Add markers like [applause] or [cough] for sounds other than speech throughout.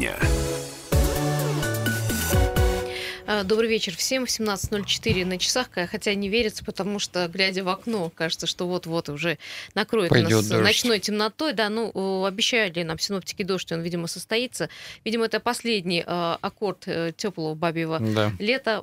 дня. А, добрый вечер всем. 17.04 на часах, хотя не верится, потому что, глядя в окно, кажется, что вот-вот уже накроет Пойдет нас дождь. ночной темнотой. Да, ну, обещали нам синоптики дождь, он, видимо, состоится. Видимо, это последний э, аккорд теплого бабьего Да. лета.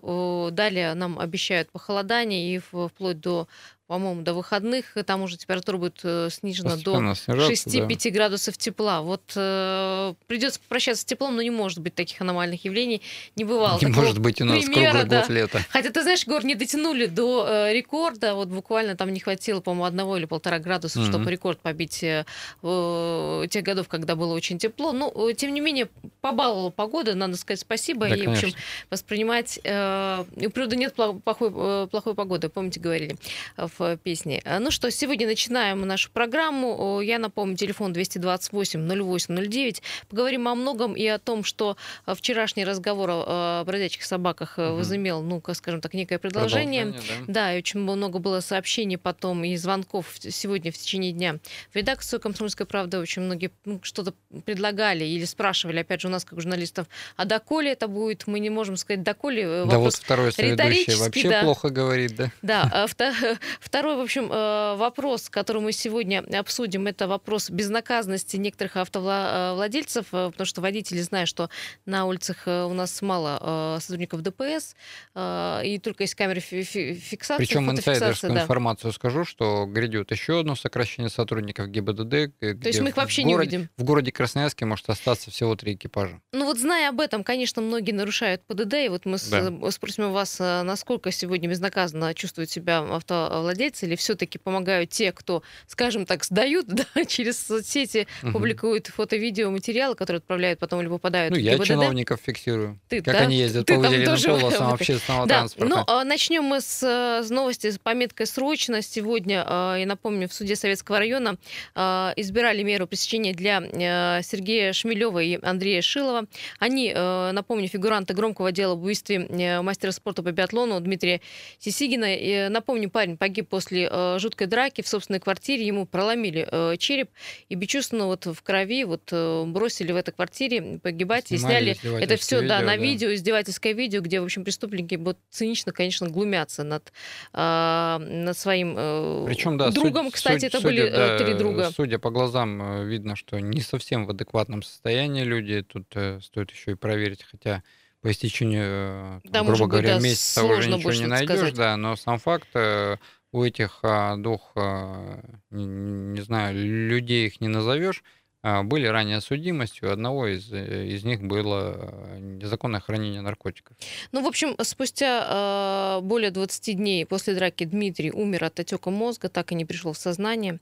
Далее нам обещают похолодание и вплоть до по-моему, до выходных там уже температура будет э, снижена до Постепенно снижаться, да. 6-5 градусов тепла. Вот э, придется попрощаться с теплом, но не может быть таких аномальных явлений. Не бывало. Не может быть у нас примера, круглый да. год лета. Хотя, ты знаешь, Гор, не дотянули до э, рекорда. Вот буквально там не хватило, по-моему, одного или полтора градуса, Мгм. чтобы рекорд побить э, э, тех годов, когда было очень тепло. Но, э, тем не менее, побаловала погода, надо сказать спасибо. Да, и, в общем, конечно. воспринимать... Э, у природы нет плохой, плохой погоды, помните, говорили в Э, Ну что, сегодня начинаем нашу программу. Я напомню, телефон 228-08-09. Поговорим о многом и о том, что э, вчерашний разговор о, бродячих собаках Мгм. возымел, ну, скажем так, некое продолжение. Продолжение, да. Да, и очень много было сообщений потом и звонков сегодня в течение дня. В редакцию «Комсомольской правды» очень многие ну, что-то предлагали или спрашивали, опять же, у нас, как журналистов, а доколе это будет? Мы не можем сказать, доколе. Да вот второй соведущий риторический, вообще да. плохо говорит, да? да, а [laughs] второй, в общем, э, вопрос, который мы сегодня обсудим, это вопрос безнаказанности некоторых автовладельцев, э, потому что водители, зная, что на улицах э, у нас мало э, сотрудников ДПС, э, и только есть камеры фи- фи- фиксации, Причем инсайдерскую да. информацию скажу, что грядет еще одно сокращение сотрудников ГИБДД. То есть мы их вообще не увидим. В городе Красноярске может остаться всего три экипажа. Ну вот зная об этом, конечно, многие нарушают ПДД, и вот мы Да. спросим у вас, э, насколько сегодня безнаказанно чувствуют себя автовладельцы, или все-таки помогают те, кто, скажем так, сдают [laughs] да, через соцсети, Мгм. публикуют фото-видео материалы, которые отправляют потом или попадают Ну, в я ГИБДД. чиновников фиксирую. Ты, Как да? они ездят Ты по выделенным полосам общественного Да, транспорта. ну, а, начнем мы с, э, с новости с пометкой «Срочно». Сегодня, э, я напомню, в суде Советского района э, избирали меру пресечения для э, Сергея Шмелева и Андрея Шилова. Они, э, напомню, фигуранты громкого дела об убийстве мастера спорта по биатлону Дмитрия Сисигина. И, напомню, парень погиб после э, жуткой драки в собственной квартире. Ему проломили э, череп и бесчувственно вот в крови вот э, бросили в этой квартире погибать и Снимали сняли это все, издевательское да, на видео, да. видео, издевательское видео, где, в общем, преступники вот цинично, конечно, глумятся над, а, над своим э, Причем, да, другом. судя- Кстати, судя- это были судя, э, да, три друга. Судя по глазам, э, видно, что не совсем в адекватном состоянии люди. Тут э, стоит еще и проверить, хотя по истечению, э, там, Да, грубо быть, говоря, да, месяца уже ничего не найдешь, сказать. да, но сам факт э, у этих а, двух, а, не, знаю, людей их не назовешь, а, были ранее судимостью, одного из, э, из них было э, незаконное хранение наркотиков. Ну, в общем, спустя более 20 дней после драки Дмитрий умер от отека мозга, так и не пришел в сознание.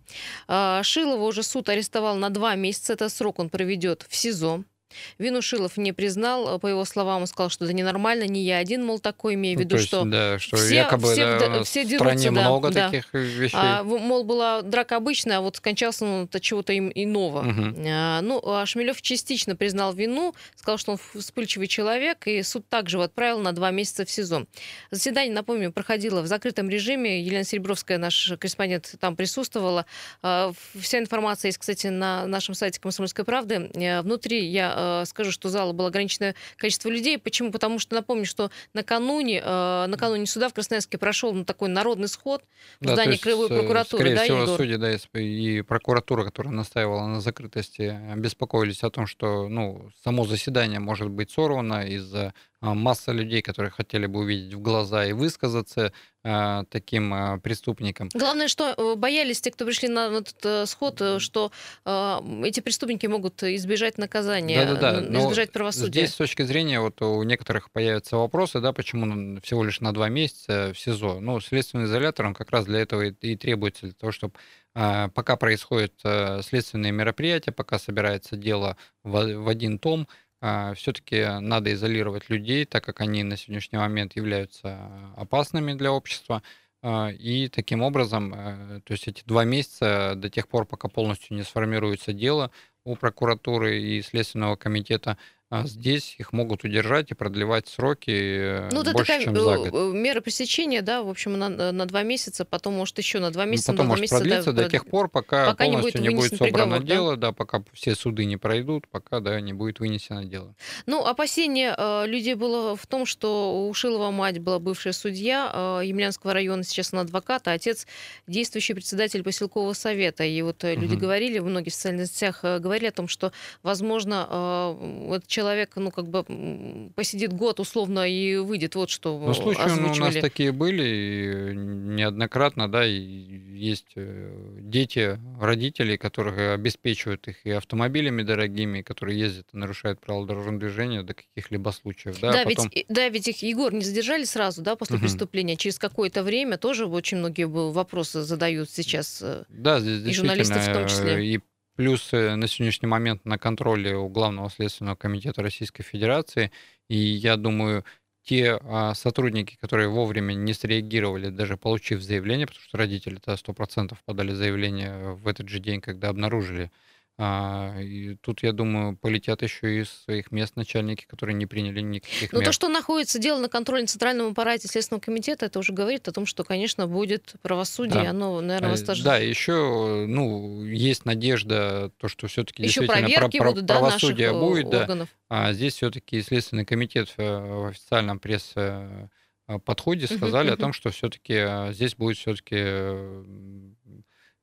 Э, Шилова уже суд арестовал на два месяца. Это срок он проведет в СИЗО. Вину Шилов не признал. По его словам, он сказал, что это ненормально, не я один, мол, такой, имея в Ну, виду, то есть, что да, что все- якобы все да, все дерутся, стране да, много да. таких вещей. А, мол, была драка обычная, а вот скончался он от чего-то им иного. Мгм. А, ну, а Шмелев частично признал вину, сказал, что он вспыльчивый человек, и суд также его отправил на два месяца в СИЗО. Заседание, напомню, проходило в закрытом режиме. Елена Серебровская, наш корреспондент, там присутствовала. А, Вся информация есть, кстати, на нашем сайте «Комсомольской правды». Э, Внутри, я э, скажу, что зала было ограниченное количество людей. Почему? Потому что, напомню, что накануне, э, накануне суда в Красноярске прошел ну, такой народный сход в Да, здании есть, Краевой э, прокуратуры. Скорее да, всего, Егор? судьи да, и прокуратура, которая настаивала на закрытости, беспокоились о том, что ну, само заседание может быть сорвано из-за а, массы людей, которые хотели бы увидеть в глаза и высказаться а, таким а, преступникам. Главное, что э, боялись те, кто пришли на этот э, сход, э, что э, эти преступники могут избежать наказания, Да-да-да, н- но избежать правосудия. Здесь с точки зрения вот у некоторых появятся вопросы, да, почему всего лишь на два месяца в СИЗО. Ну, следственный изолятор, он как раз для этого и, и требуется, для того, чтобы пока происходят следственные мероприятия, пока собирается дело в, в один том, все-таки надо изолировать людей, так как они на сегодняшний момент являются опасными для общества. А, И таким образом, э, то есть эти два месяца до тех пор, пока полностью не сформируется дело, у прокуратуры и Следственного комитета а здесь их могут удержать и продлевать сроки э, ну, больше, такая чем за э, год. Э, мера пресечения, да, в общем, на, на два месяца, потом, может, еще на два месяца. Ну, потом, может, месяца, продлиться да, до тех пор, пока, пока полностью не будет, не будет собрано приговор, дело, да? да, пока все суды не пройдут, пока, да, не будет вынесено дело. Ну, опасение э, людей было в том, что у Шилова мать была бывшая судья э, Емельянского района, сейчас она адвокат, а отец действующий председатель поселкового совета. И вот угу. люди говорили, многие в социальных сетях говорили о том, что, возможно, этот человек, ну, как бы посидит год условно и выйдет. Вот что Ну, случаи озвучивали. у нас такие были неоднократно, да, и есть э, дети, родители, которые обеспечивают их и автомобилями дорогими, которые ездят и нарушают правила дорожного движения до каких-либо случаев. Да, да, а потом... ведь, да ведь их, Егор, не задержали сразу, да, после угу. преступления, через какое-то время тоже очень многие вопросы задают сейчас э, да, здесь и журналисты в том числе. Э, и Плюс э, на сегодняшний момент на контроле у Главного следственного комитета Российской Федерации. И я думаю, те а, сотрудники, которые вовремя не среагировали, даже получив заявление, потому что родители-то 100% подали заявление в этот же день, когда обнаружили а, и тут, я думаю, полетят еще из своих мест начальники, которые не приняли никаких Но мер. то, что находится дело на контроле на Центральном аппарате Следственного комитета, это уже говорит о том, что, конечно, будет правосудие, да. оно, наверное, вас тоже... Да, еще, ну, есть надежда, то, что все-таки действительно про, про, будут, правосудие да, будет, органов. да. А здесь все-таки Следственный комитет э, в официальном пресс подходе сказали uh-huh, uh-huh. о том, что все-таки э, здесь будет все-таки Э,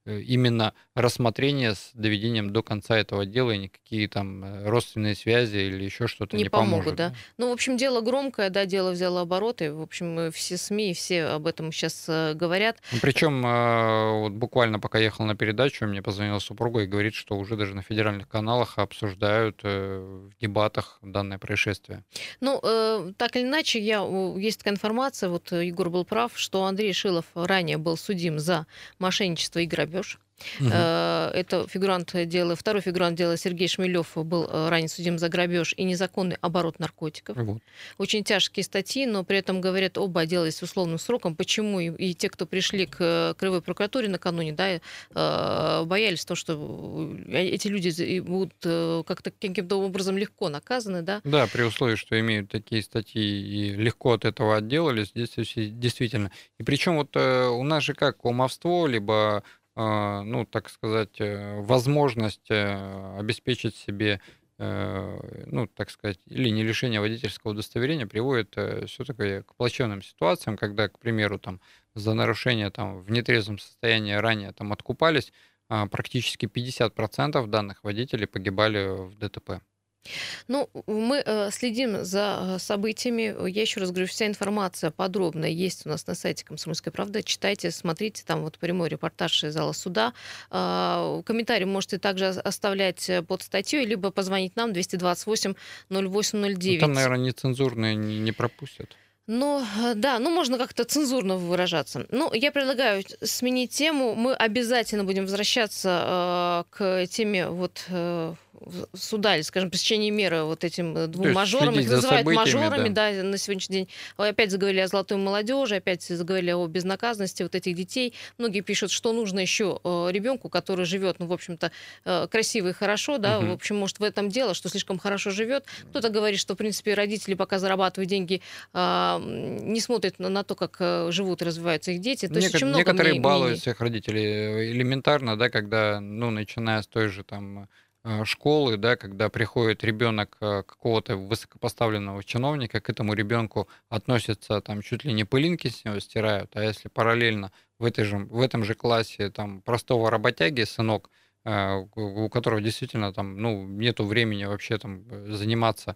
именно рассмотрение с доведением до конца этого дела, и никакие там э, родственные связи или еще что-то не, не помогут. Поможет, да? Ну, в общем, дело громкое, да, дело взяло обороты. В общем, все СМИ, все об этом сейчас э, говорят. Ну, Причем вот буквально пока ехал на передачу, мне позвонила супруга и говорит, что уже даже на федеральных каналах обсуждают в дебатах данное происшествие. Ну, так или иначе, я, есть такая информация, вот Егор был прав, что Андрей Шилов ранее был судим за мошенничество и грабеж грабеж. Угу. Это фигурант дела. Второй фигурант дела Сергей Шмелев был э, ранее судим за грабеж и незаконный оборот наркотиков. Вот. Очень тяжкие статьи, но при этом говорят, оба делались условным сроком. Почему и, и те, кто пришли к э, Краевой прокуратуре накануне, да, боялись того, что эти люди будут как-то каким-то образом легко наказаны, да? Да, при условии, что имеют такие статьи и легко от этого отделались, здесь действительно. И причем вот у нас же как кумовство, либо ну, так сказать, э, возможность э, обеспечить себе, э, ну, так сказать, или не лишение водительского удостоверения приводит все-таки к плачевным ситуациям, когда, к примеру, там, за нарушение там, в нетрезвом состоянии ранее там, откупались, а, практически 50% данных водителей погибали в ДТП. Ну, мы э, следим за э, событиями. Я еще раз говорю, вся информация подробная есть у нас на сайте «Комсомольской правды». Читайте, смотрите, там вот прямой репортаж из зала суда. Э, комментарий можете также оставлять э, под статьей, либо позвонить нам 228 0809. Ну, там, наверное, нецензурные не, не пропустят. Ну, да, ну можно как-то цензурно выражаться. Ну, я предлагаю сменить тему. Мы обязательно будем возвращаться э, к теме вот э, суда, или, скажем, пресечения меры вот этим э, двум мажорам. Их называют мажорами, да. да, на сегодняшний день. Опять заговорили о золотой молодежи, опять заговорили о безнаказанности вот этих детей. Многие пишут, что нужно еще э, ребенку, который живет, ну, в общем-то, э, красиво и хорошо, да, угу. в общем, может, в этом дело, что слишком хорошо живет. Кто-то говорит, что, в принципе, родители, пока зарабатывают деньги, а, не смотрят на то, как живут и развиваются их дети. То Нек- есть очень много Некоторые балуют всех родителей элементарно, да, когда, ну, начиная с той же там школы, да, когда приходит ребенок э, какого-то высокопоставленного чиновника, к этому ребенку относятся там чуть ли не пылинки с него стирают, а если параллельно в, этой же, в этом же классе там простого работяги сынок, э, у которого действительно там, ну, нету времени вообще там заниматься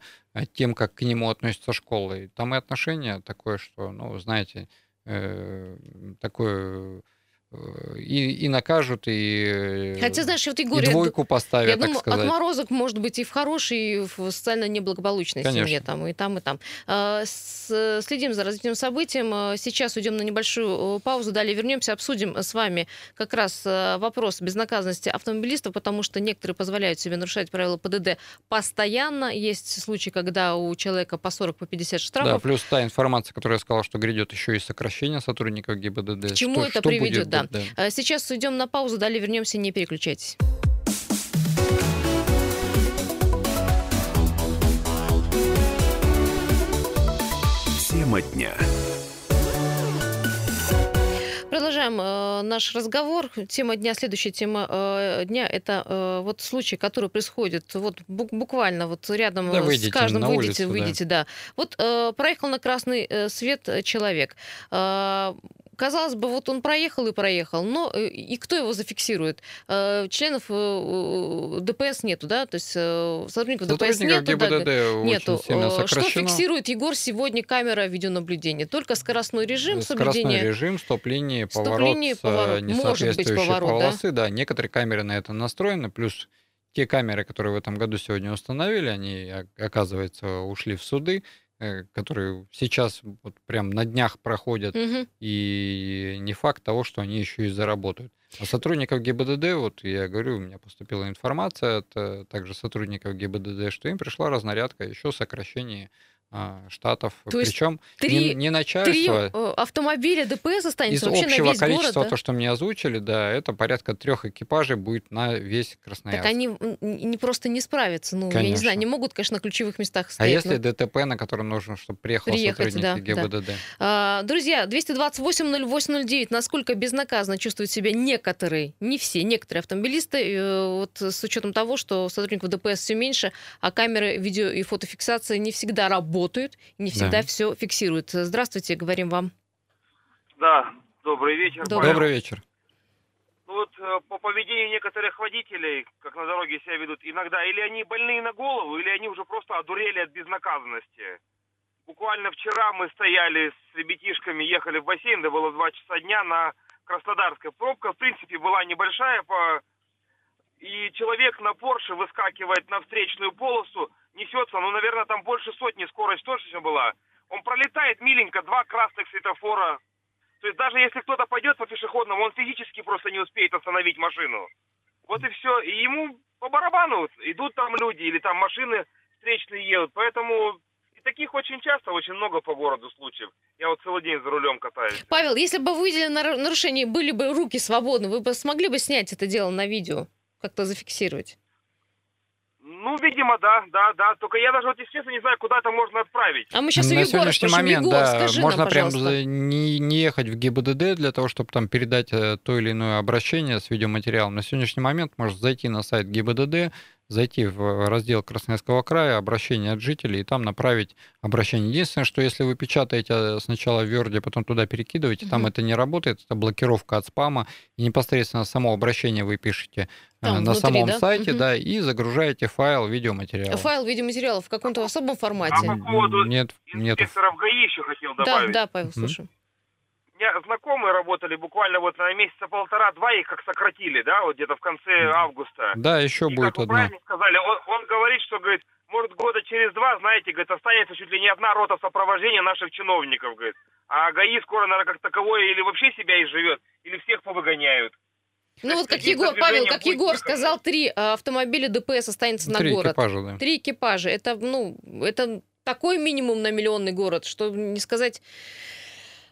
тем, как к нему относится школа. И там и отношение такое, что, ну, знаете, э, такое и, и накажут, и, Хотя, знаешь, вот, Егор, и двойку поставят, я думаю, сказать. отморозок может быть и в хорошей, и в социально неблагополучной Конечно. семье, там, и там, и там. А, следим за развитием событий. А, сейчас уйдем на небольшую паузу, далее вернемся, обсудим с вами как раз а, вопрос безнаказанности автомобилистов, потому что некоторые позволяют себе нарушать правила ПДД постоянно. Есть случаи, когда у человека по 40, по 50 штрафов. Да, плюс та информация, которую я сказал, что грядет еще и сокращение сотрудников ГИБДД. К чему что, это что приведет, будет, да да. Э, сейчас идем на паузу, далее вернемся, не переключайтесь. Тема дня. Продолжаем э, наш разговор. Тема дня, следующая тема э, дня, это э, вот случай, который происходит вот бу- буквально вот рядом да, э, выйдите, с каждым выйдете, улицу, выйдете, да. да. Вот э, проехал на красный э, свет э, человек. Э, Казалось бы, вот он проехал и проехал, но э, и кто его зафиксирует? Э, Членов э, ДПС нету, да? То есть сотрудников ДПС нету. да, ГИБДД Нету. сильно Э, Что фиксирует Егор сегодня камера видеонаблюдения? Только скоростной режим Скоростной режим, стоп-линии, Стоп-линии, поворот, с, э, поворот. Быть, несоответствующей поворот, да? полосы. Да? некоторые камеры на это настроены, плюс те камеры, которые в этом году сегодня установили, они, о- оказывается, ушли в суды, которые сейчас вот прям на днях проходят, Мгм. и не факт того, что они еще и заработают. А сотрудников ГИБДД, вот я говорю, у меня поступила информация от э, также сотрудников ГИБДД, что им пришла разнарядка еще сокращение штатов. То есть Причем Три, не, не три начальство, э, автомобиля ДПС из останется вообще на общего весь количества, город, да? то, что мне озвучили, да, это порядка трех экипажей будет на весь Красноярск. Так они не просто не справятся. Ну, я не Конечно. знаю, не могут, конечно, на ключевых местах А стоять. если но- ДТП, на котором нужно, чтобы приехал Приехать, сотрудник да, да. ГИБДД? А, Друзья, 228-08-09, насколько безнаказанно чувствуют себя некоторые, не все, некоторые автомобилисты, э, вот с учетом того, что сотрудников ДПС все меньше, а камеры видео и фотофиксации не всегда работают, не всегда Да. все фиксируют. Здравствуйте, говорим вам. Да, добрый вечер. Добрый. Добрый вечер. Ну вот э, по поведению некоторых водителей, как на дороге себя ведут, иногда или они больные на голову, или они уже просто одурели от безнаказанности. Буквально вчера мы стояли с ребятишками, ехали в бассейн, да было 2 часа дня на Краснодарской. Пробка, в принципе, была небольшая, по... и человек на Порше выскакивает на встречную полосу, несется, ну, наверное, там больше сотни скорость точно была. Он пролетает миленько, два красных светофора, то есть даже если кто-то пойдет по пешеходному, он физически просто не успеет остановить машину. Вот и все. И ему по барабану идут там люди или там машины встречные едут. Поэтому и таких очень часто, очень много по городу случаев. Я вот целый день за рулем катаюсь. Павел, если бы вы увидели нар- нарушение, были бы руки свободны, вы бы смогли бы снять это дело на видео, как-то зафиксировать? Ну, видимо, да, да, да. Только я даже вот, естественно, не знаю, куда это можно отправить. А мы сейчас на сегодняшний спросим. момент, Егор, да, скажи можно нам, прям пожалуйста. не, не ехать в ГИБДД для того, чтобы там передать э, то или иное обращение с видеоматериалом. На сегодняшний момент можно зайти на сайт ГИБДД, зайти в раздел Красноярского края, обращение от жителей, и там направить обращение. Единственное, что если вы печатаете э, сначала в Word, потом туда перекидываете, там Мгм. это не работает, это блокировка от спама, и непосредственно само обращение вы пишете э, Там, на внутри, самом да? сайте, Мгм. да, и загружаете файл видеоматериала. Файл видеоматериалов в каком-то особом А формате. по поводу Нет, нет. инспекторов ГАИ еще хотел Да, добавить. да, Павел, Мгм. слушаю. У меня знакомые работали буквально вот на месяца полтора-два, их как сократили, да, вот где-то в конце августа. Да, еще И будет как вы правильно сказали, он, он говорит, что, говорит, может, года через два, знаете, говорит, останется чуть ли не одна рота сопровождения наших чиновников, говорит. А ГАИ скоро, наверное, как таковое или вообще себя изживет, или всех повыгоняют. Ну вот как Егор, Павел, как будет Егор сказал, три а, автомобиля ДПС останется на Три город. экипажа, да. Три экипажа. Это, ну, это такой минимум на миллионный город, что не сказать...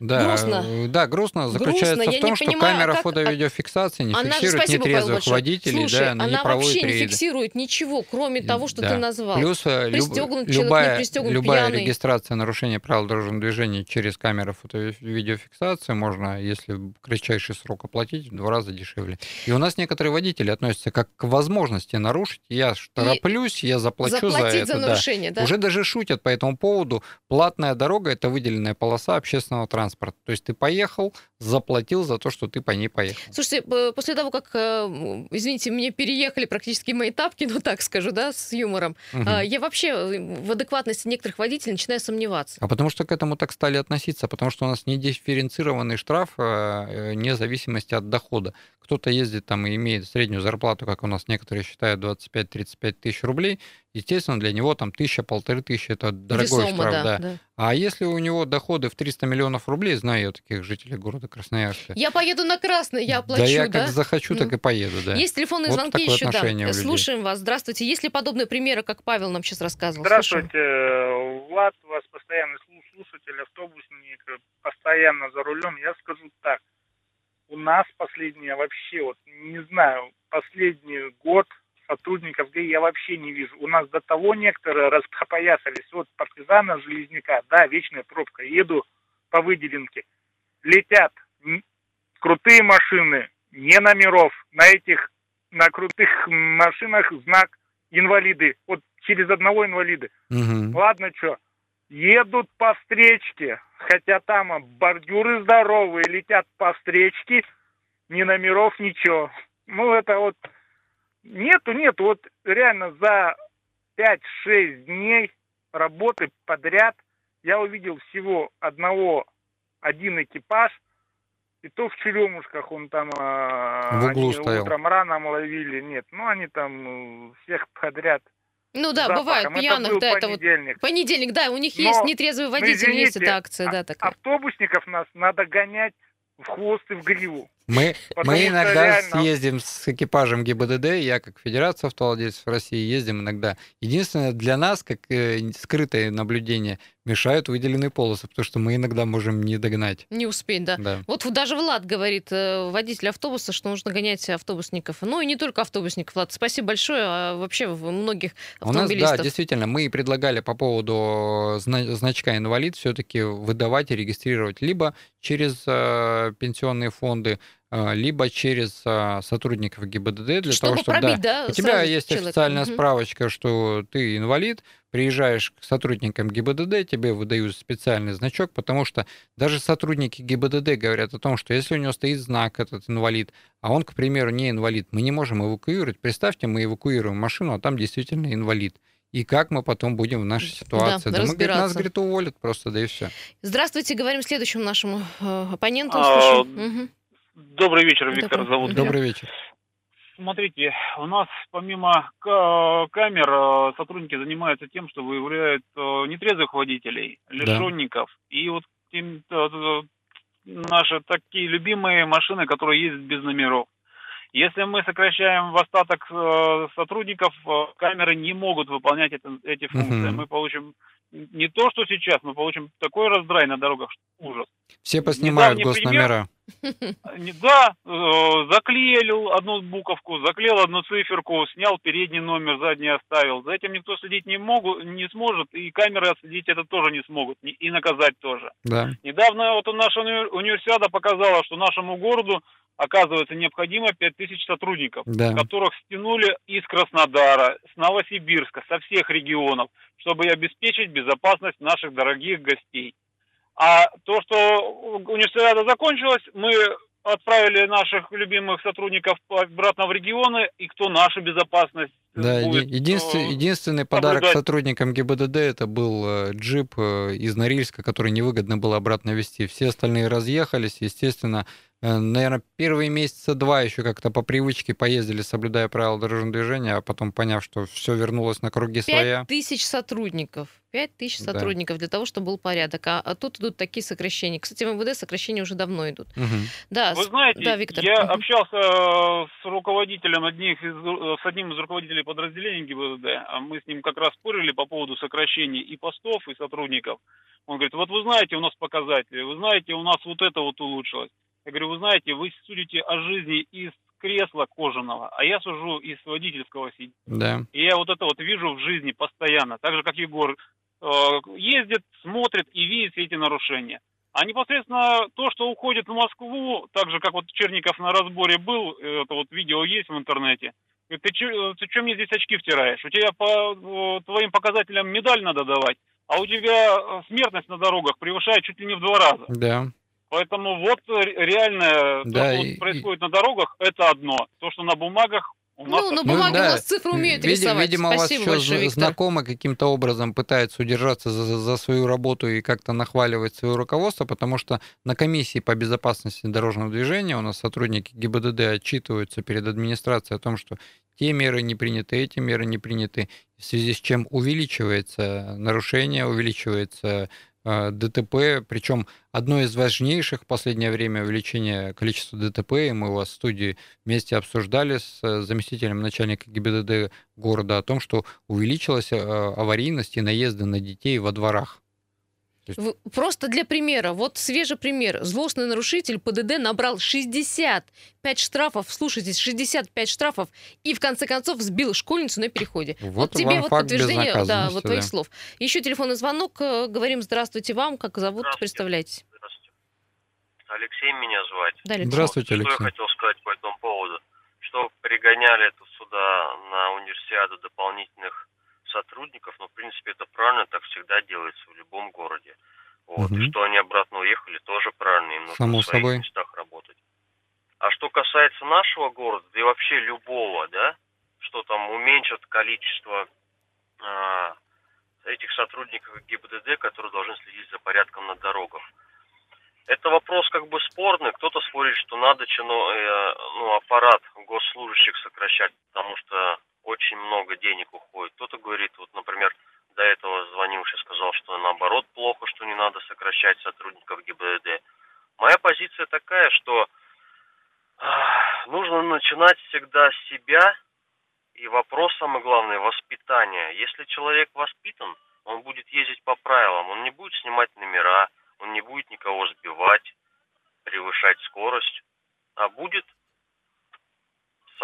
Да, Грустно. Да, грустно Грустно. заключается Я в не том, что понимаю, камера как- фото-видеофиксации не Она же, фиксирует Павел, нетрезвых большое. водителей, Слушай, да, она не проводит вообще не рейды. фиксирует ничего, кроме того, что Да. ты назвал. Плюс э, люб- Пристёгнут человек, не любая, пристёгнут, любая пьяный. регистрация нарушения правил дорожного движения через камеру фото-видеофиксации можно, если в кратчайший срок оплатить, в два раза дешевле. И у нас некоторые водители относятся как к возможности нарушить. Я тороплюсь, я заплачу за это. за да. нарушение, да. Уже даже шутят по этому поводу. Платная дорога – это выделенная полоса общественного транспорта. То есть ты поехал, заплатил за то, что ты по ней поехал. Слушайте, после того, как, э, извините, мне переехали практически мои тапки, [laughs] ну так скажу, да, с юмором, а, я вообще э, в адекватности некоторых водителей начинаю сомневаться. А потому что к этому так стали относиться, потому что у нас не дифференцированный штраф э, вне зависимости от дохода. Кто-то ездит там и имеет среднюю зарплату, как у нас некоторые считают, 25-35 тысяч рублей. Естественно, для него там тысяча, полторы тысячи – это дорогой Весомо, штраф. да, да. да. А если у него доходы в 300 миллионов рублей, знаю я таких жителей города Красноярска. Я поеду на красный, я оплачу, да я да? как захочу, так Ну. и поеду, да. Есть телефонные Вот звонки еще, да. Слушаем вас. Здравствуйте. Есть ли подобные примеры, как Павел нам сейчас рассказывал? Слушаем. Здравствуйте, Влад, у вас постоянный слу- слушатель, автобусник, э, постоянно за рулем. Я скажу так, у нас последнее вообще, вот не знаю, последний год сотрудников ГАИ я вообще не вижу. У нас до того некоторые распоясались. Вот партизана Железняка, да, вечная пробка. Еду по выделенке. Летят крутые машины, не номеров. На этих, на крутых машинах знак инвалиды. Вот через одного инвалида. Угу. Ладно, что, едут по встречке, хотя там бордюры здоровые, летят по встречке, ни номеров, ничего. Ну, это вот... Нету, нету. Вот реально за 5-6 дней работы подряд я увидел всего одного, один экипаж, и то в Черемушках он там... А, в углу они стоял. утром рано ловили. Нет, ну они там э, всех подряд ну да, запахом. бывает пьяных, это да, это вот понедельник, да, у них Но, есть нетрезвый водитель, ну, извините, есть эта акция, да, такая. Автобусников нас надо гонять в хвост и в гриву. Мы, [laughs] мы иногда реально... съездим с экипажем ГИБДД, я как Федерация автовладельцев России ездим иногда. Единственное, для нас, как э, скрытое наблюдение, мешают выделенные полосы, потому что мы иногда можем не догнать. Не успеть, да. да. Вот даже Влад говорит, э, водитель автобуса, что нужно гонять автобусников. Ну и не только автобусников, Влад. Спасибо большое, а вообще многих автомобилистов. У нас, да, действительно, мы предлагали по поводу значка инвалид все-таки выдавать и регистрировать либо через э, пенсионные фонды, либо через а, сотрудников ГИБДД для чтобы того, чтобы пробить, да, у тебя есть человек. официальная угу. справочка, что ты инвалид, приезжаешь к сотрудникам ГИБДД, тебе выдают специальный значок, потому что даже сотрудники ГИБДД говорят о том, что если у него стоит знак этот инвалид, а он, к примеру, не инвалид, мы не можем эвакуировать. Представьте, мы эвакуируем машину, а там действительно инвалид. И как мы потом будем в нашей ситуации? Да, да мы, говорит, нас, говорит, уволят просто, да и все. Здравствуйте, говорим следующему нашему э, оппоненту. А, угу. Добрый вечер, Виктор Добрый. зовут. Добрый вечер. Смотрите, у нас помимо камер э, сотрудники занимаются тем, что выявляют э, нетрезвых водителей, лишенников да. и вот тем, э, наши такие любимые машины, которые ездят без номеров. Если мы сокращаем в остаток сотрудников, камеры не могут выполнять это, эти функции. Угу. Мы получим не то, что сейчас, мы получим такой раздрай на дорогах, что ужас. Все поснимают госномера. Да, э, заклеил одну буковку, заклеил одну циферку, снял передний номер, задний оставил. За этим никто следить не, могут, не сможет, и камеры отследить это тоже не смогут, и наказать тоже. Да. Недавно вот наша универсиада показала, что нашему городу оказывается необходимо 5000 сотрудников, да. которых стянули из Краснодара, с Новосибирска, со всех регионов, чтобы обеспечить безопасность наших дорогих гостей. А то, что универсиада закончилась, мы отправили наших любимых сотрудников обратно в регионы, и кто нашу безопасность да, будет единственный, единственный подарок сотрудникам ГИБДД это был э, джип э, из Норильска, который невыгодно было обратно вести. Все остальные разъехались, естественно, Э, наверное, первые месяца два еще как-то по привычке поездили, соблюдая правила дорожного движения, а потом поняв, что все вернулось на круги 5 своя. Пять тысяч сотрудников. Пять тысяч сотрудников да. для того, чтобы был порядок. А, а тут идут такие сокращения. Кстати, в МВД сокращения уже давно идут. Угу. Да, Вы знаете, да, Виктор. я угу. общался э, с руководителем одних из, э, с одним из руководителей подразделений ГИБДД. А мы с ним как раз спорили по поводу сокращений и постов, и сотрудников. Он говорит, вот вы знаете, у нас показатели, вы знаете, у нас вот это вот улучшилось. Я говорю, вы знаете, вы судите о жизни из кресла кожаного, а я сужу из водительского сидения. Да. И я вот это вот вижу в жизни постоянно. Так же, как Егор э, ездит, смотрит и видит все эти нарушения. А непосредственно то, что уходит в Москву, так же, как вот Черников на разборе был, это вот видео есть в интернете, ты что ты мне здесь очки втираешь? У тебя по твоим показателям медаль надо давать, а у тебя смертность на дорогах превышает чуть ли не в два раза. Да. Поэтому вот реально да, то, что и, происходит на дорогах, это одно. То, что на бумагах ну, на бумаге ну, да. у нас цифры умеют Видимо, рисовать. Видимо, Спасибо у вас еще большое, знакомо каким-то образом пытается удержаться за, за свою работу и как-то нахваливать свое руководство, потому что на комиссии по безопасности дорожного движения у нас сотрудники ГИБДД отчитываются перед администрацией о том, что те меры не приняты, эти меры не приняты, в связи с чем увеличивается нарушение, увеличивается ДТП, причем одно из важнейших в последнее время увеличение количества ДТП, и мы вас в студии вместе обсуждали с э, заместителем начальника ГИБДД города о том, что увеличилась э, аварийность и наезды на детей во дворах. Просто для примера, вот свежий пример. Злостный нарушитель ПДД набрал 65 штрафов, слушайтесь, 65 штрафов, и в конце концов сбил школьницу на переходе. Вот, вот тебе вот подтверждение да, вот да. твоих слов. Еще телефонный звонок. э, Говорим здравствуйте вам, как зовут, Здравствуйте. представляйтесь. Здравствуйте. Алексей меня звать. Да, Алексей. Здравствуйте, Что я Алексей. хотел сказать по этому поводу? Что пригоняли тут сюда на универсиаду дополнительных сотрудников, но в принципе это правильно, так всегда делается в любом городе. Вот. Мгм. Что они обратно уехали, тоже правильно, им нужно Само в своих собой. местах работать. А что касается нашего города, да и вообще любого, да, что там уменьшат количество а, этих сотрудников ГИБДД, которые должны следить за порядком на дорогах. Это вопрос как бы спорный. Кто-то спорит, что надо чино, э, ну, аппарат госслужащих сокращать, потому что очень много денег уходит. Кто-то говорит, вот, например, до этого звонивший сказал, что наоборот плохо, что не надо сокращать сотрудников ГИБДД. Моя позиция такая, что а, нужно начинать всегда с себя, и вопрос самый главный – воспитание. Если человек воспитан, он будет ездить по правилам, он не будет снимать номера, он не будет никого сбивать, превышать скорость, а будет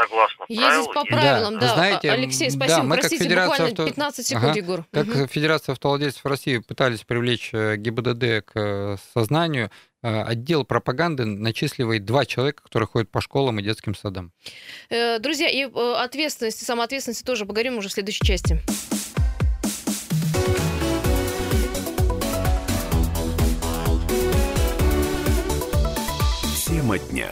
согласно Ездить по правилам. правилам, Да, да. знаете, Алексей, да, спасибо. мы как Простите, Федерация буквально авто- 15 секунд, Ага. Егор. Как Мгм. Федерация автовладельцев России пытались привлечь э, ГИБДД к э, сознанию, э, отдел пропаганды начисливает два человека, которые ходят по школам и детским садам. Друзья, и ответственности, самоответственности тоже поговорим уже в следующей части. Тема дня.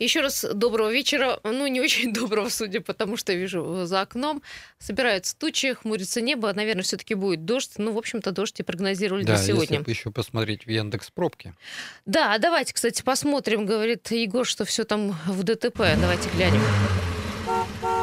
Еще раз доброго вечера. Ну, не очень [laughs] доброго, судя по тому, что вижу э, за окном. Собираются тучи, хмурится небо. Наверное, все-таки будет дождь. Ну, в общем-то, дождь и прогнозировали Да, для сегодня. если еще посмотреть в Яндекс пробки. Да, давайте, кстати, посмотрим, говорит Егор, что все там в ДТП. Давайте глянем.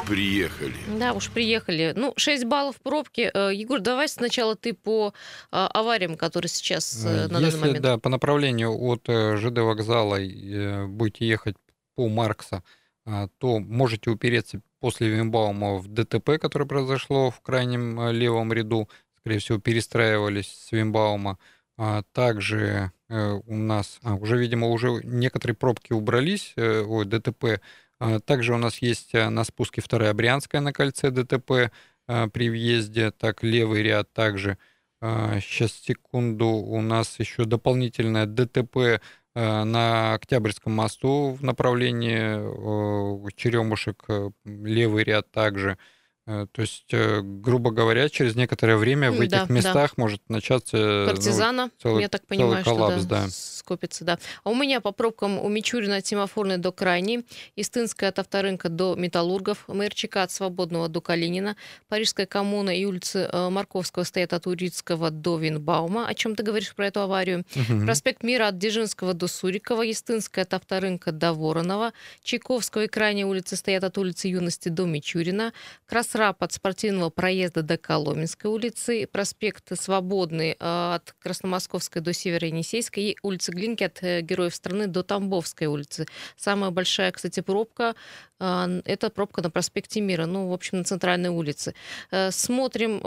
Приехали. Да, уж приехали. Ну, 6 баллов пробки. Э, Егор, давай сначала ты по а, авариям, которые сейчас э, на данный Если момент. да, по направлению от э, ЖД вокзала э, будете ехать по Маркса, а, то можете упереться после Вимбаума в ДТП, которое произошло в крайнем э, левом ряду. Скорее всего, перестраивались с Вимбаума. А Также э, у нас, а, уже, видимо, уже некоторые пробки убрались, э, ой, ДТП. А, Также у нас есть э, на спуске 2 Брянская на кольце ДТП при въезде, так левый ряд также. Сейчас, секунду, у нас еще дополнительное ДТП на Октябрьском мосту в направлении э, Черемушек, э, левый ряд также. Э, То есть, э, грубо говоря, через некоторое время в да, этих да. местах может начаться э, ну, Партизана, целый- я так целый понимаю, коллапс, что да, да. скопится, да. А у меня по пробкам у Мичурина от Семафорной до Крайней, Истынская от Авторынка до Металлургов, МРЧК от Свободного до Калинина, Парижская коммуна и улицы Марковского стоят от Урицкого до Винбаума. О чем ты говоришь про эту аварию? Мгм. Проспект Мира от Дзержинского до Сурикова, Естинская от Авторынка до Воронова, Чайковского и крайние улицы стоят от улицы Юности до Мичурина, Красрап от спортивного проезда до Коломенской улицы, проспект Свободный э, от Красномосковской до Северо-Енисейской и улица Глинки от э, Героев страны до Тамбовской улицы. Самая большая, кстати, пробка э, это пробка на проспекте Мира, ну, в общем, на центральной улице. Смотрим,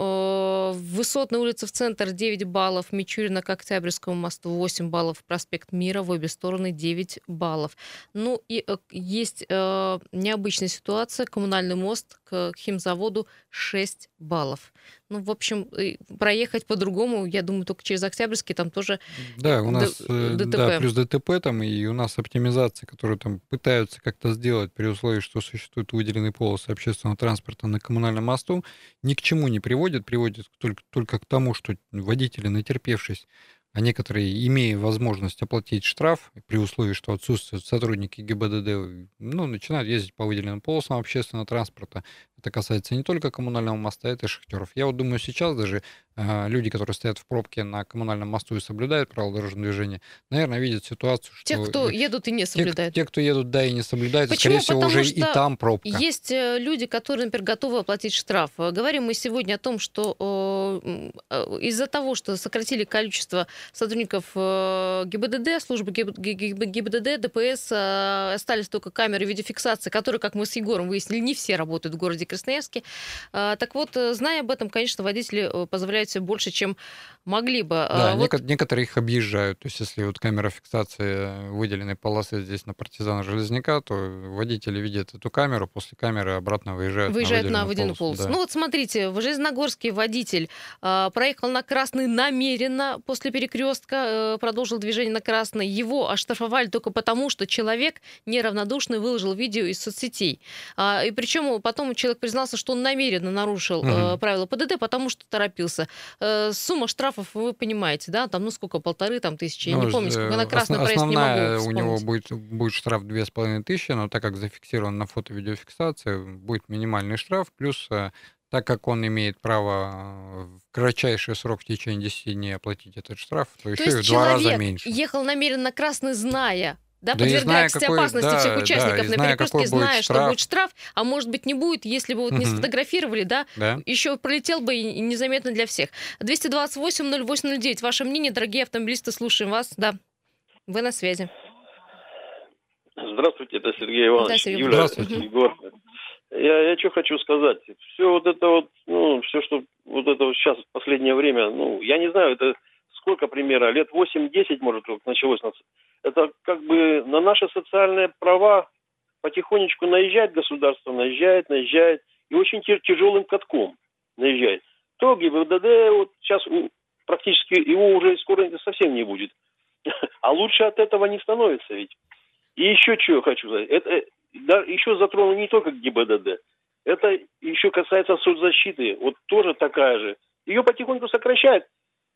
Высотная улица в центр 9 баллов, Мичурина к Октябрьскому мосту 8 баллов, проспект Мира в обе стороны 9 баллов. Ну и есть необычная ситуация, коммунальный мост к химзаводу 6 баллов. Ну, в общем, проехать по-другому, я думаю, только через Октябрьский, там тоже Да, у Д- нас э, ДТП. да, плюс ДТП там, и у нас оптимизация, которую там пытаются как-то сделать при условии, что существуют выделенные полосы общественного транспорта на коммунальном мосту, ни к чему не приводит, приводит только, только к тому, что водители, натерпевшись, а некоторые, имея возможность оплатить штраф, при условии, что отсутствуют сотрудники ГИБДД, ну, начинают ездить по выделенным полосам общественного транспорта. Это касается не только коммунального моста, это и шахтеров. Я вот думаю, сейчас даже э, люди, которые стоят в пробке на коммунальном мосту и соблюдают правила дорожного движения, наверное, видят ситуацию, что... тех, кто э, едут и не те, соблюдают. те, кто едут, да, и не соблюдают, Почему? скорее всего, Потому уже и там пробка. Есть э, люди, которые, например, готовы оплатить штраф. Э, Говорим мы сегодня о том, что э, из-за того, что сократили количество сотрудников ГИБДД, службы ГИБДД, ДПС, остались только камеры видеофиксации, которые, как мы с Егором выяснили, не все работают в городе Красноярске. Так вот, зная об этом, конечно, водители позволяют себе больше, чем могли бы. Да, вот... некоторые их объезжают. То есть, если вот камера фиксации выделенной полосы здесь на партизана Железняка, то водители видят эту камеру, после камеры обратно выезжают, выезжают на выделенную полосу. полосу. Да. Ну вот смотрите, в Железногорске водитель э, проехал на красный намеренно после перекрестка, э, продолжил движение на красный. Его оштрафовали только потому, что человек неравнодушный выложил видео из соцсетей. А, и причем потом человек признался, что он намеренно нарушил э, правила ПДД, потому что торопился. Э, сумма штрафов, вы понимаете, да, там ну сколько, полторы там тысячи, ну, я не помню, сколько на красный основ, проезд не могу вспомнить. у него будет, будет штраф две с половиной тысячи, но так как зафиксирован на фото-видеофиксации, будет минимальный штраф, плюс так как он имеет право э, в кратчайший срок в течение 10 дней оплатить этот штраф, то, то еще и в два раза меньше. ехал намеренно красный, зная, да, да подвергаясь зная, опасности какой, всех участников да, на перекрестке, зная, что будет штраф, а может быть не будет, если бы вот не сфотографировали, да, да, еще пролетел бы и незаметно для всех. 228-0809, ваше мнение, дорогие автомобилисты, слушаем вас, да, вы на связи. Здравствуйте, это Сергей Иванович. Да, Сергей. Юля, Здравствуйте. Егор. Я, я что хочу сказать. Все вот это вот, ну, все, что вот это вот сейчас в последнее время, ну, я не знаю, это сколько примера, лет 8-10, может, вот началось. Это как бы на наши социальные права потихонечку наезжает государство, наезжает, наезжает, и очень тяжелым катком наезжает. То ГИБДД, вот сейчас практически его уже скоро совсем не будет. [laughs] А лучше от этого не становится ведь. И еще что я хочу сказать. Это да, еще затрону не только ГИБДД. Это еще касается соцзащиты. Вот тоже такая же. Ее потихоньку сокращают.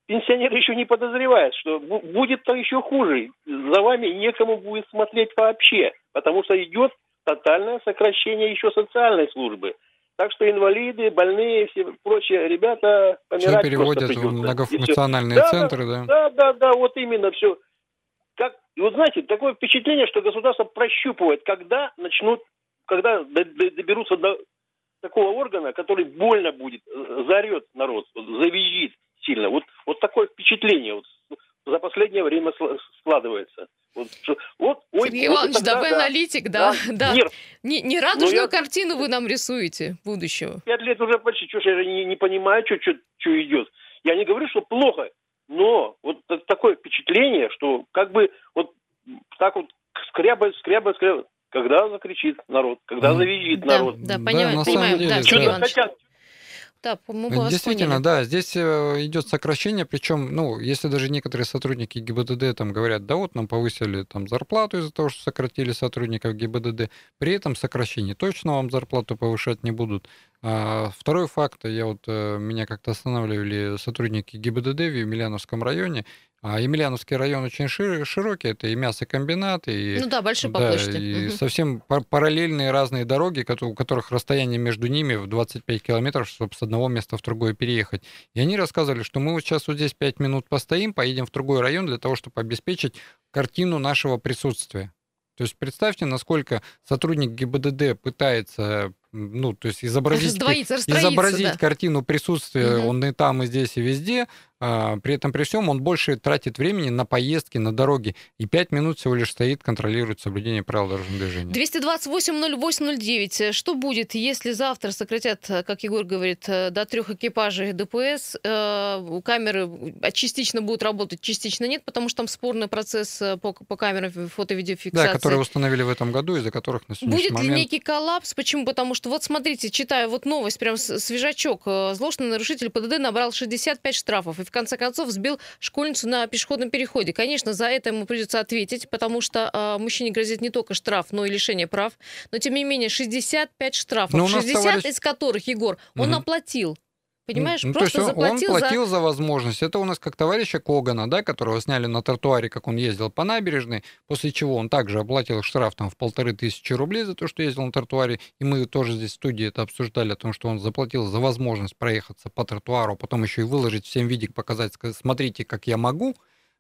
Пенсионер еще не подозревает, что будет-то еще хуже. За вами некому будет смотреть вообще. Потому что идет тотальное сокращение еще социальной службы. Так что инвалиды, больные, все прочие ребята помирать все переводят в многофункциональные центры, да? Да, да, да, вот именно все. И вот знаете, такое впечатление, что государство прощупывает, когда начнут, когда доберутся до такого органа, который больно будет, заорет народ, завизжит сильно. Вот, вот такое впечатление вот за последнее время складывается. Вот, вот, ой, Сергей вот Иванович, да вы да, аналитик, да. да. да. Не, не радужную я... картину вы нам рисуете будущего. Пять лет уже почти, что я не, не понимаю, что, что, что идет. Я не говорю, что плохо, но вот такое впечатление, что как бы вот так вот скрябает, скрябает, скрябает. Когда закричит народ, когда завизжит да, народ. Да, понимаю, да, понимаю. Деле, да, Что-то хотят, да, бы Действительно, да, здесь э, идет сокращение, причем, ну, если даже некоторые сотрудники ГИБДД там говорят, да вот нам повысили там зарплату из-за того, что сократили сотрудников ГИБДД, при этом сокращение точно вам зарплату повышать не будут. А второй факт, я вот, э, меня как-то останавливали сотрудники ГИБДД в Емельяновском районе, а Емельяновский район очень широкий, это и мясокомбинат, и... Ну да, большой по да, площади. И угу. совсем параллельные разные дороги, у которых расстояние между ними в 25 километров, чтобы с одного места в другое переехать. И они рассказывали, что мы вот сейчас вот здесь 5 минут постоим, поедем в другой район для того, чтобы обеспечить картину нашего присутствия. То есть представьте, насколько сотрудник ГИБДД пытается ну, то есть [laughs] изобразить, изобразить да. картину присутствия, угу. он и там, и здесь, и везде, а, при этом при всем он больше тратит времени на поездки, на дороги, и 5 минут всего лишь стоит, контролирует соблюдение правил дорожного движения. 228-08-09. Что будет, если завтра сократят, как Егор говорит, до трех экипажей ДПС, э, камеры частично будут работать, частично нет, потому что там спорный процесс э, по, по камерам фото-видеофиксации. Да, которые установили в этом году, из-за которых на сегодняшний будет момент... Будет ли некий коллапс? Почему? Потому что вот смотрите, читаю вот новость, прям свежачок. Э, злостный нарушитель ПДД набрал 65 штрафов и в конце концов сбил школьницу на пешеходном переходе. Конечно, за это ему придется ответить, потому что э, мужчине грозит не только штраф, но и лишение прав. Но тем не менее 65 штрафов, 60 товарищ... из которых, Егор, он угу. оплатил. Понимаешь, ну, просто то есть он, он платил за... за возможность. Это у нас как товарища Когана, да, которого сняли на тротуаре, как он ездил по набережной, после чего он также оплатил штраф там в полторы тысячи рублей за то, что ездил на тротуаре. И мы тоже здесь в студии это обсуждали, о том, что он заплатил за возможность проехаться по тротуару, потом еще и выложить всем видик, показать, сказать, смотрите, как я могу.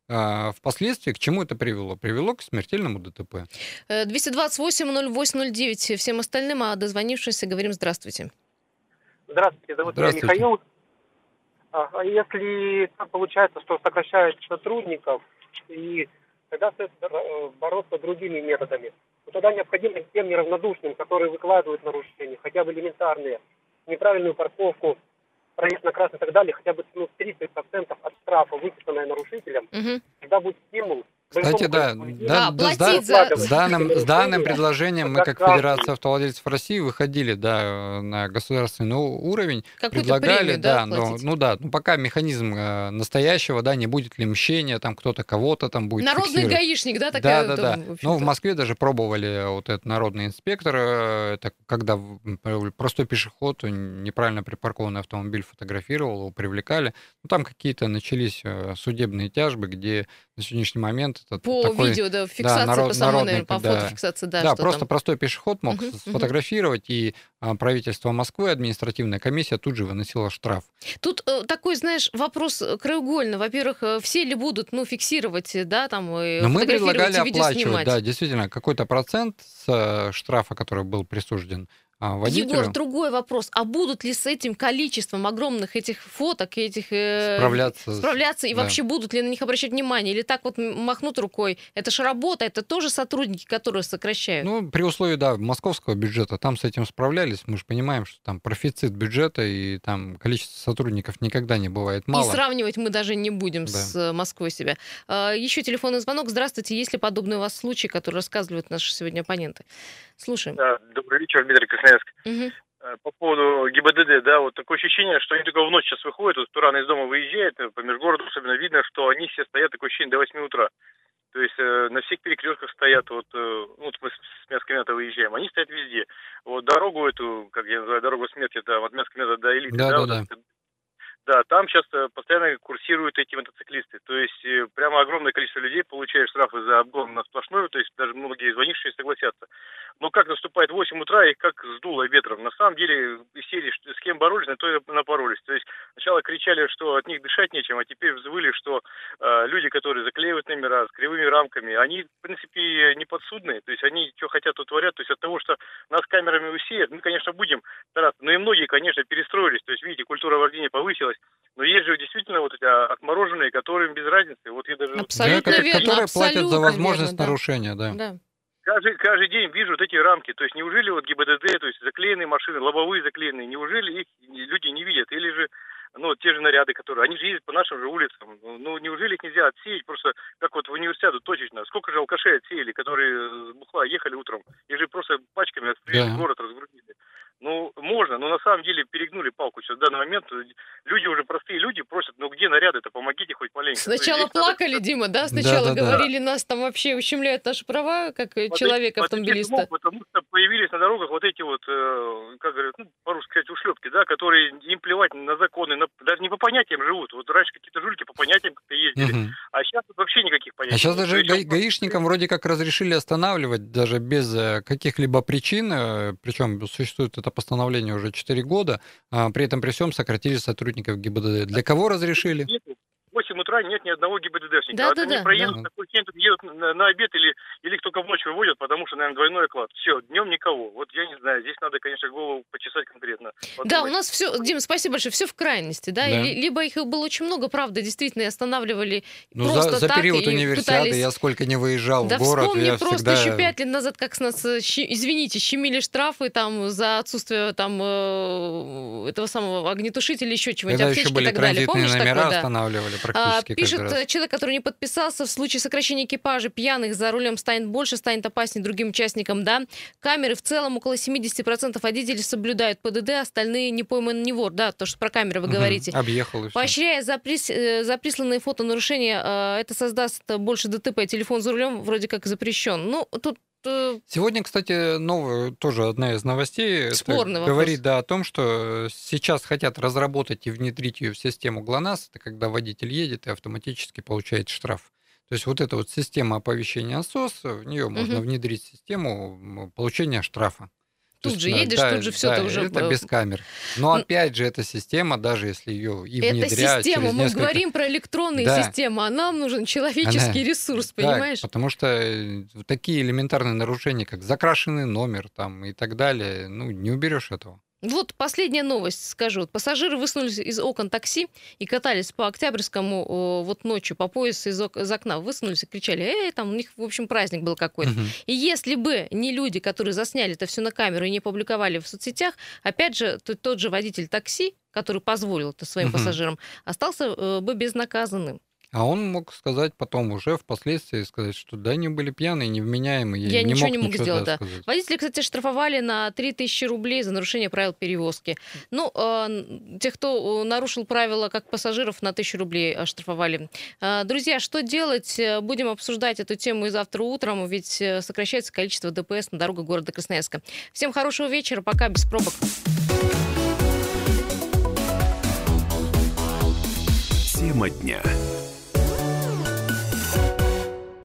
А впоследствии к чему это привело? Привело к смертельному ДТП. 228-08-09. Э, всем остальным, а дозвонившимся говорим здравствуйте. Здравствуйте, зовут меня Михаил. А если так получается, что сокращают сотрудников, и тогда стоит э, бороться другими методами, то тогда необходимо тем неравнодушным, которые выкладывают нарушения, хотя бы элементарные, неправильную парковку, проезд на красный и так далее, хотя бы ну, 30% от штрафа, выписанное нарушителем, угу. тогда будет стимул кстати, да, да, да с, за... с, данным, с данным предложением мы, как Федерация автовладельцев России, выходили да, на государственный уровень, предлагали, премию, да, да но, ну да, ну пока механизм э, настоящего, да, не будет ли мщения, там кто-то кого-то там будет Народный фиксировать. гаишник, да, такая? Да, да, да. Ну, в Москве даже пробовали вот этот народный инспектор, э, это когда простой пешеход неправильно припаркованный автомобиль фотографировал, его привлекали. Ну, там какие-то начались э, судебные тяжбы, где на сегодняшний момент это по такой, видео, да, фиксация, да, народ, по самой, народный, наверное, по да, фотофиксации, да. Да, просто там. простой пешеход мог угу, сфотографировать, угу. и а, правительство Москвы, административная комиссия тут же выносила штраф. Тут э, такой, знаешь, вопрос э, краеугольный. Во-первых, э, все ли будут, ну, фиксировать, да, там, и Но мы предлагали оплачивать, да, действительно, какой-то процент с штрафа, который был присужден, а, водителю. Егор, другой вопрос. А будут ли с этим количеством огромных этих фоток, этих... Э, справляться. Справляться, и да. вообще будут ли на них обращать внимание? Или так вот махнут рукой? Это же работа, это тоже сотрудники, которые сокращают. Ну, при условии, да, московского бюджета, там с этим справлялись. Мы же понимаем, что там профицит бюджета, и там количество сотрудников никогда не бывает мало. И сравнивать мы даже не будем да. с э, Москвой себя. А, еще телефонный звонок. Здравствуйте. Есть ли подобные у вас случаи, которые рассказывают наши сегодня оппоненты? Слушаем. Да, добрый вечер, Дмитрий Красноярск. Угу. По поводу ГИБДД, да, вот такое ощущение, что они только в ночь сейчас выходят, вот кто рано из дома выезжает, по межгороду особенно видно, что они все стоят, такое ощущение, до 8 утра. То есть э, на всех перекрестках стоят, вот, э, вот мы с Мяскомета выезжаем, они стоят везде. Вот дорогу эту, как я называю, дорогу смерти, это от Мяскомета до Элиты, да, да, да, да. Да, там сейчас э, постоянно курсируют эти мотоциклисты. То есть э, прямо огромное количество людей получает штрафы за обгон на сплошную, то есть даже многие звонившие согласятся. Но как наступает 8 утра и как сдуло ветром. На самом деле серии с кем боролись, на то и напоролись. То есть сначала кричали, что от них дышать нечем, а теперь взвыли, что э, люди, которые заклеивают номера с кривыми рамками, они в принципе не подсудные. То есть они что хотят, то творят. То есть от того, что нас камерами усеют, мы, конечно, будем стараться. Но и многие, конечно, перестроились. То есть, видите, культура вождения повысилась делать. Но есть же действительно вот эти отмороженные, которым без разницы. Вот я даже... Абсолютно да, верно, которые абсолютно платят за возможность верно, нарушения, да. да. Каждый, каждый день вижу вот эти рамки. То есть неужели вот ГИБДД, то есть заклеенные машины, лобовые заклеенные, неужели их люди не видят? Или же ну, те же наряды, которые, они же ездят по нашим же улицам. Ну, неужели их нельзя отсеять просто, как вот в университету точечно? Сколько же алкашей отсеяли, которые с бухла ехали утром, и же просто пачками отстреляли да. город, разгрузили. Ну, можно, но на самом деле перегнули палку сейчас в данный момент. Люди уже простые люди просят, ну где наряды-то, помогите хоть маленько. Сначала плакали, надо... Дима, да? Сначала да, да, говорили, да. нас там вообще ущемляют наши права, как вот человека, автомобилиста. Потому что появились на дорогах вот эти вот, э, как говорят, ну, по-русски сказать, ушлепки, да, которые им плевать на законы, на, даже не по понятиям живут. Вот раньше какие-то жульки по понятиям как-то ездили, угу. а сейчас вообще никаких понятий. А сейчас даже га- гаишникам вроде как разрешили останавливать даже без э, каких-либо причин, э, причем существует это постановление уже 4 года, а при этом при всем сократили сотрудников ГИБДД. Для кого разрешили? 8 утра нет ни одного ГИБДДшника. Да, а да, да, проедут, да. такой едут на, на обед или, или только в ночь выводят, потому что, наверное, двойной оклад. Все, днем никого. Вот я не знаю, здесь надо, конечно, голову почесать конкретно. Подумать. Да, у нас все, Дим, спасибо большое, все в крайности, да? да. Либо их было очень много, правда, действительно, и останавливали ну, просто за, за так, период универсиады пытались... я сколько не выезжал да в город, вспомни я просто всегда... еще пять лет назад, как с нас, э, извините, щемили штрафы там за отсутствие там э, этого самого огнетушителя, еще чего-нибудь, Когда еще были транзитные номера такое, останавливали практически а, Пишет раз. человек, который не подписался, в случае сокращения экипажа пьяных за рулем станет больше, станет опаснее другим участникам, да. Камеры в целом около 70% водителей соблюдают ПДД, остальные не пойман не вор, да, то, что про камеры вы угу, говорите. Объехал и Поощряя за, прис... Э, за присланные фото нарушения, э, это создаст больше ДТП. Телефон за рулем вроде как запрещен. Ну, тут э, Сегодня, кстати, новая, тоже одна из новостей Спорный говорит да, о том, что сейчас хотят разработать и внедрить ее в систему ГЛОНАСС, это когда водитель едет и автоматически получает штраф. То есть вот эта вот система оповещения СОС, в нее угу. можно внедрить систему получения штрафа. Тут же едешь, да, тут же все да, это уже... Это без камер. Но опять же, эта система, даже если ее и внедрять... Это система, мы несколько... говорим про электронные да. системы, а нам нужен человеческий Она... [laughs] ресурс, понимаешь? Да, потому что э, такие элементарные нарушения, как закрашенный номер там и так далее, ну, не уберешь этого. Вот последняя новость, скажу. Пассажиры высунулись из окон такси и катались по Октябрьскому вот ночью по поясу из, из окна. Высунулись и кричали, эй, там у них, в общем, праздник был какой-то. Угу. И если бы не люди, которые засняли это все на камеру и не публиковали в соцсетях, опять же, тот, тот же водитель такси, который позволил это своим угу. пассажирам, остался э, бы безнаказанным. А он мог сказать потом уже впоследствии сказать, что да, они были пьяные, невменяемые. Я не ничего мог не мог ничего сделать, да. сказать. Водители, кстати, штрафовали на 3000 рублей за нарушение правил перевозки. Ну, э, тех, кто нарушил правила как пассажиров, на 1000 рублей оштрафовали. Э, друзья, что делать? Будем обсуждать эту тему и завтра утром, ведь сокращается количество ДПС на дорогах города Красноярска. Всем хорошего вечера, пока, без пробок. Тема дня.